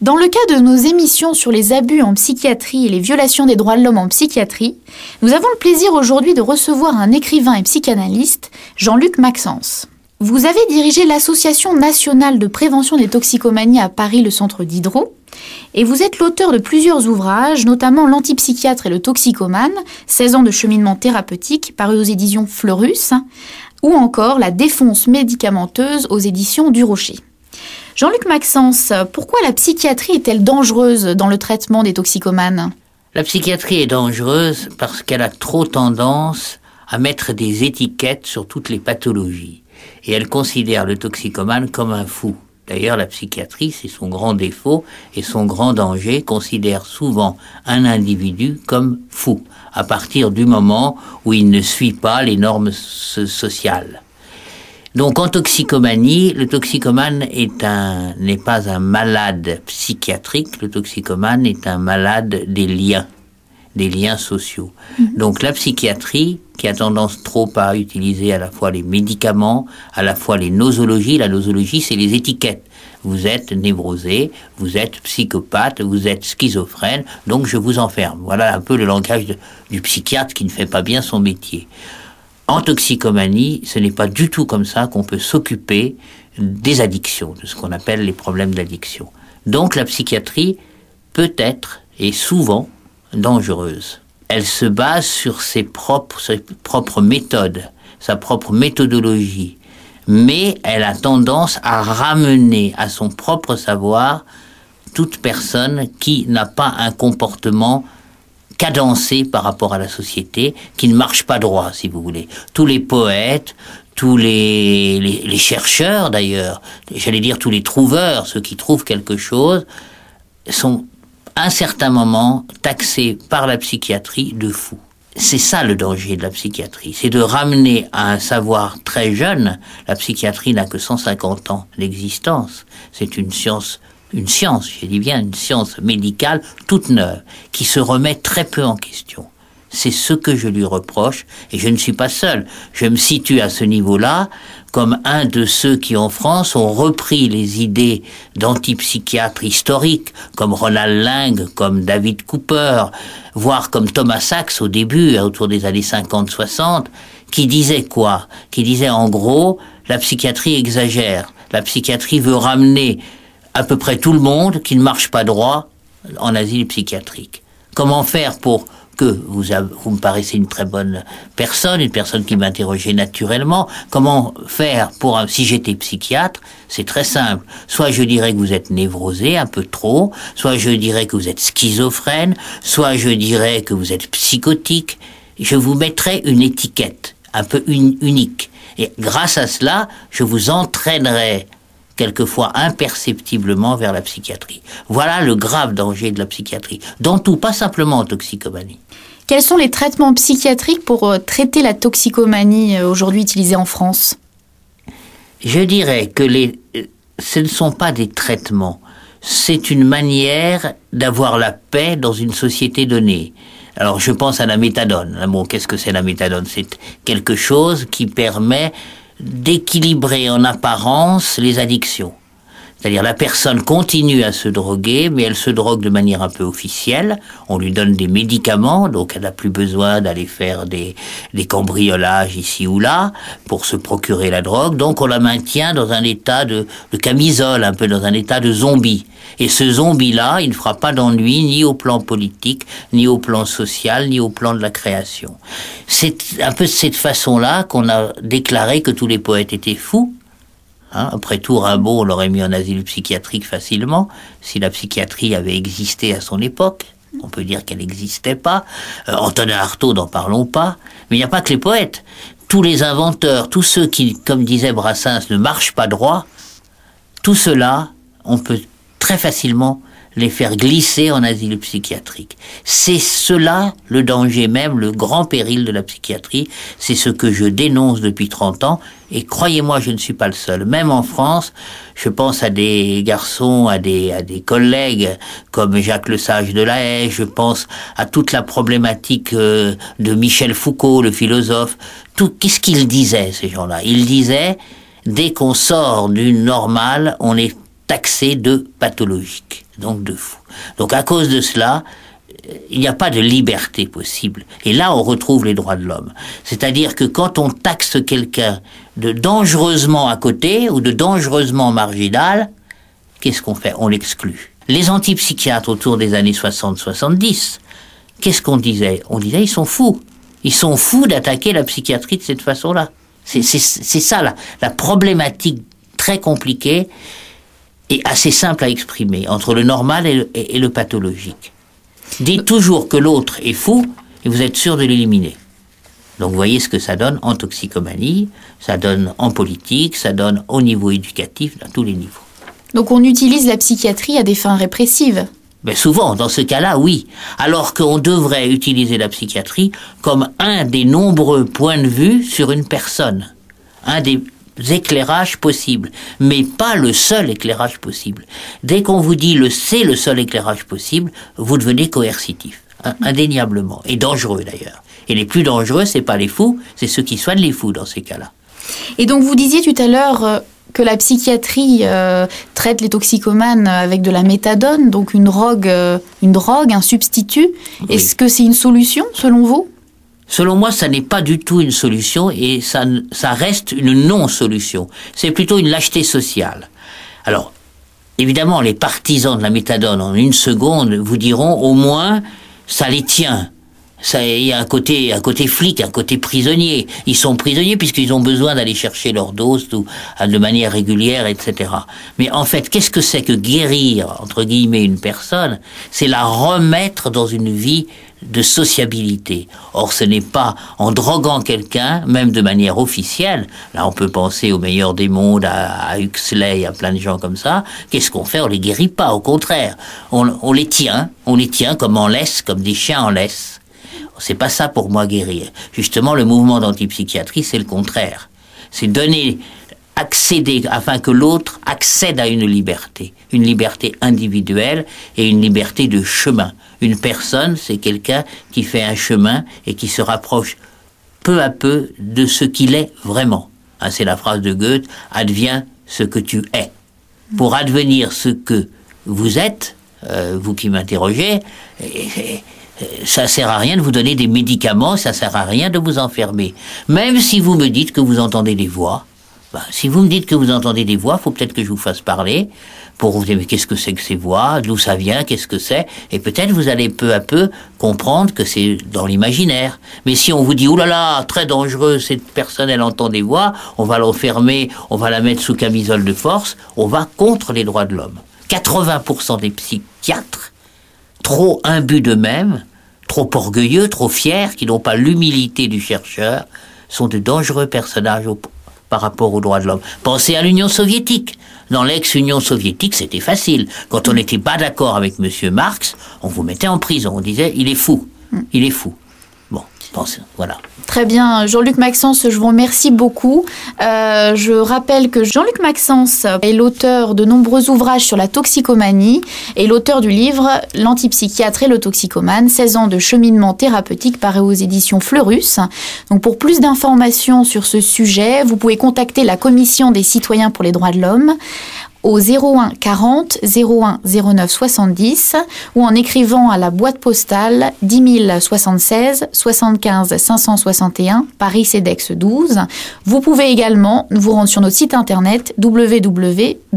Dans le cas de nos émissions sur les abus en psychiatrie et les violations des droits de l'homme en psychiatrie, nous avons le plaisir aujourd'hui de recevoir un écrivain et psychanalyste, Jean-Luc Maxence. Vous avez dirigé l'Association nationale de prévention des toxicomanies à Paris, le centre d'Hydro, et vous êtes l'auteur de plusieurs ouvrages, notamment L'antipsychiatre et le toxicomane, 16 ans de cheminement thérapeutique, paru aux éditions Fleurus, ou encore La défonce médicamenteuse aux éditions du Rocher. Jean-Luc Maxence, pourquoi la psychiatrie est-elle dangereuse dans le traitement des toxicomanes? La psychiatrie est dangereuse parce qu'elle a trop tendance à mettre des étiquettes sur toutes les pathologies. Et elle considère le toxicomane comme un fou. D'ailleurs, la psychiatrie, c'est son grand défaut et son grand danger, considère souvent un individu comme fou, à partir du moment où il ne suit pas les normes sociales. Donc en toxicomanie, le toxicomane est un n'est pas un malade psychiatrique, le toxicomane est un malade des liens, des liens sociaux. Mhm. Donc la psychiatrie qui a tendance trop à utiliser à la fois les médicaments, à la fois les nosologies, la nosologie c'est les étiquettes. Vous êtes névrosé, vous êtes psychopathe, vous êtes schizophrène, donc je vous enferme. Voilà un peu le langage du psychiatre qui ne fait pas bien son métier. En toxicomanie, ce n'est pas du tout comme ça qu'on peut s'occuper des addictions, de ce qu'on appelle les problèmes d'addiction. Donc la psychiatrie peut être et souvent dangereuse. Elle se base sur ses propres, méthodes, sa propre méthodologie, mais elle a tendance à ramener à son propre savoir toute personne qui n'a pas un comportement cadencé par rapport à la société, qui ne marche pas droit, si vous voulez. Tous les poètes, tous les, les, chercheurs d'ailleurs, j'allais dire tous les trouveurs, ceux qui trouvent quelque chose, sont à un certain moment taxés par la psychiatrie de fous. C'est ça le danger de la psychiatrie, c'est de ramener à un savoir très jeune, la psychiatrie n'a que 150 ans d'existence, c'est une science une science, je dis bien une science médicale toute neuve, qui se remet très peu en question. C'est ce que je lui reproche, et je ne suis pas seul. Je me situe à ce niveau-là comme un de ceux qui en France ont repris les idées d'antipsychiatres historiques, comme Ronald Ling, comme David Cooper, voire comme Thomas Sachs au début, autour des années 50-60, qui disait quoi? Qui disait en gros, la psychiatrie exagère, la psychiatrie veut ramener à peu près tout le monde qui ne marche pas droit en asile psychiatrique. Comment faire pour que vous, me paraissez une très bonne personne, une personne qui m'interrogeait naturellement? Comment faire pour, si j'étais psychiatre, c'est très simple. Soit je dirais que vous êtes névrosé un peu trop, soit je dirais que vous êtes schizophrène, soit je dirais que vous êtes psychotique. Je vous mettrai une étiquette un peu unique. Et grâce à cela, je vous entraînerai quelquefois imperceptiblement vers la psychiatrie. Voilà le grave danger de la psychiatrie, dans tout, pas simplement en toxicomanie. Quels sont les traitements psychiatriques pour euh, traiter la toxicomanie euh, aujourd'hui utilisés en France? Je dirais que les, euh, ce ne sont pas des traitements, c'est une manière d'avoir la paix dans une société donnée. Alors je pense à la méthadone. Bon, qu'est-ce que c'est la méthadone? C'est quelque chose qui permet d'équilibrer en apparence les addictions. C'est-à-dire la personne continue à se droguer, mais elle se drogue de manière un peu officielle. On lui donne des médicaments, donc elle n'a plus besoin d'aller faire des, des cambriolages ici ou là pour se procurer la drogue. Donc on la maintient dans un état de, de camisole, un peu dans un état de zombie. Et ce zombie-là, il ne fera pas d'ennui ni au plan politique, ni au plan social, ni au plan de la création. C'est un peu de cette façon-là qu'on a déclaré que tous les poètes étaient fous, Hein, après tout, Rimbaud, on l'aurait mis en asile psychiatrique facilement, si la psychiatrie avait existé à son époque. On peut dire qu'elle n'existait pas. Euh, Antonin Artaud, n'en parlons pas. Mais il n'y a pas que les poètes. Tous les inventeurs, tous ceux qui, comme disait Brassens, ne marchent pas droit, tout cela, on peut très facilement les faire glisser en asile psychiatrique. C'est cela le danger même, le grand péril de la psychiatrie. C'est ce que je dénonce depuis 30 ans. Et croyez-moi, je ne suis pas le seul. Même en France, je pense à des garçons, à des, à des collègues comme Jacques Lesage de la Haye, je pense à toute la problématique euh, de Michel Foucault, le philosophe. Tout, qu'est-ce qu'ils disaient, ces gens-là? Ils disaient, dès qu'on sort du normal, on est taxé de pathologique. Donc de fou. Donc à cause de cela, il n'y a pas de liberté possible. Et là, on retrouve les droits de l'homme. C'est-à-dire que quand on taxe quelqu'un de dangereusement à côté ou de dangereusement marginal, qu'est-ce qu'on fait? On l'exclut. Les antipsychiatres autour des années 60-70, qu'est-ce qu'on disait? On disait ils sont fous. Ils sont fous d'attaquer la psychiatrie de cette façon-là. C'est ça la, la problématique très compliquée et assez simple à exprimer entre le normal et le pathologique. Dites toujours que l'autre est fou et vous êtes sûr de l'éliminer. Donc vous voyez ce que ça donne en toxicomanie, ça donne en politique, ça donne au niveau éducatif, dans tous les niveaux. Donc on utilise la psychiatrie à des fins répressives mais souvent, dans ce cas-là, oui. Alors qu'on devrait utiliser la psychiatrie comme un des nombreux points de vue sur une personne. Un des éclairages possibles, mais pas le seul éclairage possible. Dès qu'on vous dit le c'est le seul éclairage possible, vous devenez coercitif, indéniablement, et dangereux d'ailleurs. Et les plus dangereux, c'est pas les fous, c'est ceux qui soignent les fous dans ces cas-là. Et donc vous disiez tout à l'heure euh, que la psychiatrie euh, traite les toxicomanes avec de la méthadone, donc une drogue, euh, une drogue, un substitut. Est-ce que c'est une solution selon vous? Selon moi, ça n'est pas du tout une solution et ça, ça reste une non-solution. C'est plutôt une lâcheté sociale. Alors, évidemment, les partisans de la méthadone en une seconde vous diront au moins ça les tient. Ça, il y a un côté, un côté flic, un côté prisonnier. Ils sont prisonniers puisqu'ils ont besoin d'aller chercher leur dose tout, de manière régulière, etc. Mais en fait, qu'est-ce que c'est que guérir, entre guillemets, une personne? C'est la remettre dans une vie de sociabilité. Or, ce n'est pas en droguant quelqu'un, même de manière officielle, là on peut penser au meilleur des mondes, à, Huxley, à plein de gens comme ça, qu'est-ce qu'on fait? On les guérit pas, au contraire. On, les tient, on les tient comme en laisse, comme des chiens en laisse. C'est pas ça pour moi guérir. Justement, le mouvement d'antipsychiatrie, c'est le contraire. C'est donner accéder afin que l'autre accède à une liberté, une liberté individuelle et une liberté de chemin. Une personne, c'est quelqu'un qui fait un chemin et qui se rapproche peu à peu de ce qu'il est vraiment. Hein, c'est la phrase de Goethe, adviens ce que tu es. Pour advenir ce que vous êtes, euh, vous qui m'interrogez, ça sert à rien de vous donner des médicaments, ça sert à rien de vous enfermer. Même si vous me dites que vous entendez des voix, ben, si vous me dites que vous entendez des voix, faut peut-être que je vous fasse parler pour vous dire mais qu'est-ce que c'est que ces voix, d'où ça vient, qu'est-ce que c'est, et peut-être vous allez peu à peu comprendre que c'est dans l'imaginaire. Mais si on vous dit oh là là, très dangereux, cette personne elle entend des voix, on va l'enfermer, on va la mettre sous camisole de force, on va contre les droits de l'homme. 80% des psychiatres, trop imbus d'eux-mêmes, trop orgueilleux, trop fiers, qui n'ont pas l'humilité du chercheur, sont de dangereux personnages par rapport aux droits de l'homme. Pensez à l'Union soviétique. Dans l'ex-Union soviétique, c'était facile. Quand on n'était pas d'accord avec M. Marx, on vous mettait en prison. On disait, il est fou. Il est fou. Voilà. Très bien, Jean-Luc Maxence, je vous remercie beaucoup. Euh, je rappelle que Jean-Luc Maxence est l'auteur de nombreux ouvrages sur la toxicomanie et l'auteur du livre L'antipsychiatre et le toxicomane, 16 ans de cheminement thérapeutique paru aux éditions Fleurus. Donc pour plus d'informations sur ce sujet, vous pouvez contacter la Commission des citoyens pour les droits de l'homme au 01 40 01 09 70 ou en écrivant à la boîte postale 10 076 75 561 Paris CEDEX 12. Vous pouvez également vous rendre sur notre site internet www.ccdh.fr.